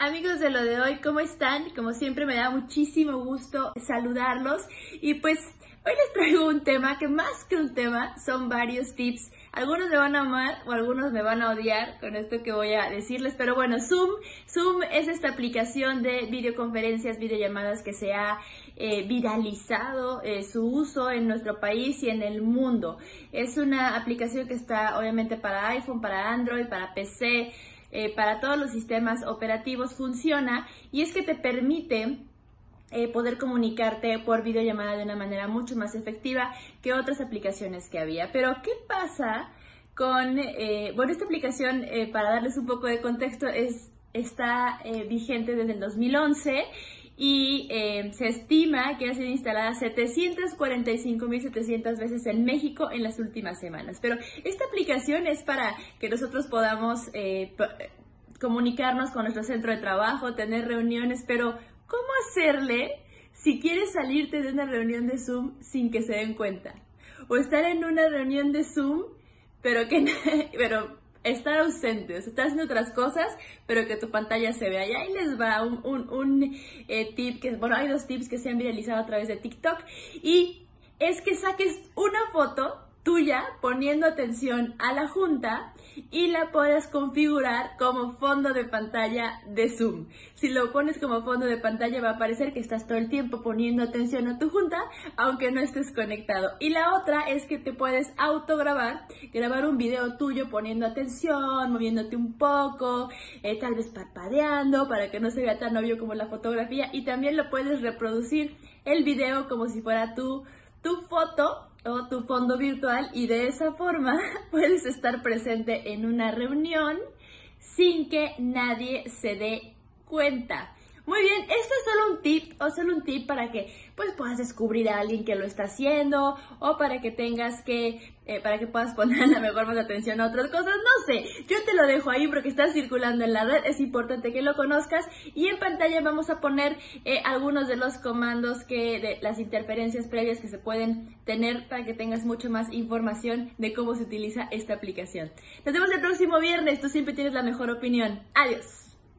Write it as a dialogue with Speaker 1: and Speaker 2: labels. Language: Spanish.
Speaker 1: Amigos de lo de hoy, ¿cómo están? Como siempre me da muchísimo gusto saludarlos y pues hoy les traigo un tema que más que un tema son varios tips. Algunos me van a amar o algunos me van a odiar con esto que voy a decirles, pero bueno, Zoom, Zoom es esta aplicación de videoconferencias, videollamadas que se ha eh, viralizado eh, su uso en nuestro país y en el mundo. Es una aplicación que está obviamente para iPhone, para Android, para PC eh, para todos los sistemas operativos funciona y es que te permite eh, poder comunicarte por videollamada de una manera mucho más efectiva que otras aplicaciones que había. Pero, ¿qué pasa con, eh, bueno, esta aplicación, para darles un poco de contexto, es, está vigente desde el 2011 y eh, se estima que ha sido instalada 745.700 veces en México en las últimas semanas. Pero esta aplicación es para que nosotros podamos eh, comunicarnos con nuestro centro de trabajo, tener reuniones, pero ¿cómo hacerle si quieres salirte de una reunión de Zoom sin que se den cuenta? O estar en una reunión de Zoom, pero que pero estar ausente, o sea, estar haciendo otras cosas, pero que tu pantalla se vea. Y ahí les va un, un, un eh, tip, que, bueno, hay dos tips que se han viralizado a través de TikTok, y es que saques una foto tuya poniendo atención a la junta y la puedes configurar como fondo de pantalla de Zoom. Si lo pones como fondo de pantalla va a aparecer que estás todo el tiempo poniendo atención a tu junta, aunque no estés conectado. Y la otra es que te puedes autograbar, grabar un video tuyo poniendo atención, moviéndote un poco, eh, tal vez parpadeando para que no se vea tan obvio como la fotografía y también lo puedes reproducir el video como si fuera tu, tu foto tu fondo virtual y de esa forma puedes estar presente en una reunión sin que nadie se dé cuenta. Muy bien, esto es solo un o solo un tip para que pues puedas descubrir a alguien que lo está haciendo o para que tengas que, eh, para que puedas poner la mejor más atención a otras cosas, no sé, yo te lo dejo ahí porque está circulando en la red, es importante que lo conozcas y en pantalla vamos a poner eh, algunos de los comandos que, de las interferencias previas que se pueden tener para que tengas mucho más información de cómo se utiliza esta aplicación. Nos vemos el próximo viernes, tú siempre tienes la mejor opinión. Adiós.